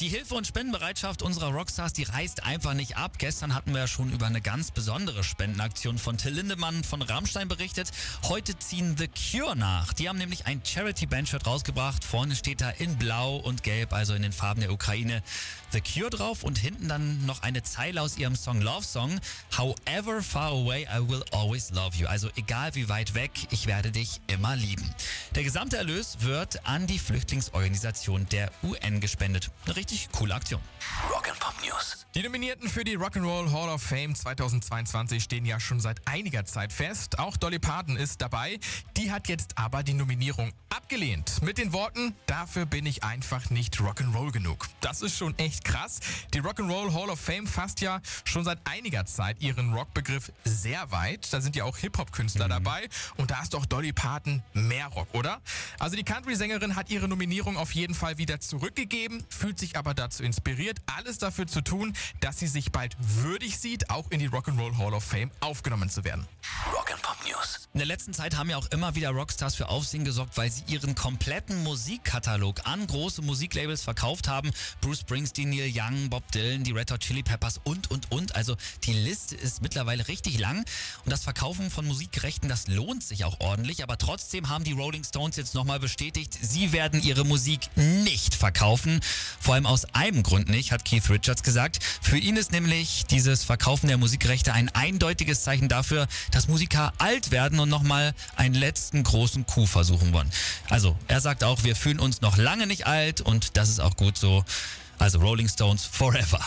Die Hilfe- und Spendenbereitschaft unserer Rockstars, die reißt einfach nicht ab. Gestern hatten wir ja schon über eine ganz besondere Spendenaktion von Till Lindemann von Rammstein berichtet. Heute ziehen The Cure nach. Die haben nämlich ein Charity-Bandshirt rausgebracht. Vorne steht da in Blau und Gelb, also in den Farben der Ukraine, The Cure drauf und hinten dann noch eine Zeile aus ihrem Song Love Song. However far away, I will always love you. Also egal wie weit weg, ich werde dich immer lieben. Der gesamte Erlös wird an die Flüchtlingsorganisation der UN gespendet. Eine richtig coole Aktion. Rock and Pop News. Die Nominierten für die Rock'n'Roll Hall of Fame 2022 stehen ja schon seit einiger Zeit fest. Auch Dolly Parton ist dabei. Die hat jetzt aber die Nominierung abgelehnt. Mit den Worten, dafür bin ich einfach nicht Rock'n'Roll genug. Das ist schon echt krass. Die Rock'n'Roll Hall of Fame fasst ja schon seit einiger Zeit ihren Rockbegriff sehr weit. Da sind ja auch Hip-Hop-Künstler mhm. dabei. Und da ist doch Dolly Parton mehr Rock, oder? Also die Country-Sängerin hat ihre Nominierung auf jeden Fall wieder zurückgegeben, fühlt sich aber dazu inspiriert, alles dafür zu tun, dass sie sich bald würdig sieht, auch in die Rock'n'Roll Hall of Fame aufgenommen zu werden. News. In der letzten Zeit haben ja auch immer wieder Rockstars für Aufsehen gesorgt, weil sie ihren kompletten Musikkatalog an große Musiklabels verkauft haben. Bruce Springsteen, Neil Young, Bob Dylan, die Red Hot Chili Peppers und, und, und. Also die Liste ist mittlerweile richtig lang und das Verkaufen von Musikrechten, das lohnt sich auch ordentlich. Aber trotzdem haben die Rolling Stones jetzt nochmal bestätigt, sie werden ihre Musik nicht verkaufen. Vor allem aus einem Grund nicht, hat Keith Richards gesagt. Für ihn ist nämlich dieses Verkaufen der Musikrechte ein eindeutiges Zeichen dafür, dass Musiker alt werden und nochmal einen letzten großen Coup versuchen wollen. Also, er sagt auch, wir fühlen uns noch lange nicht alt und das ist auch gut so. Also Rolling Stones forever.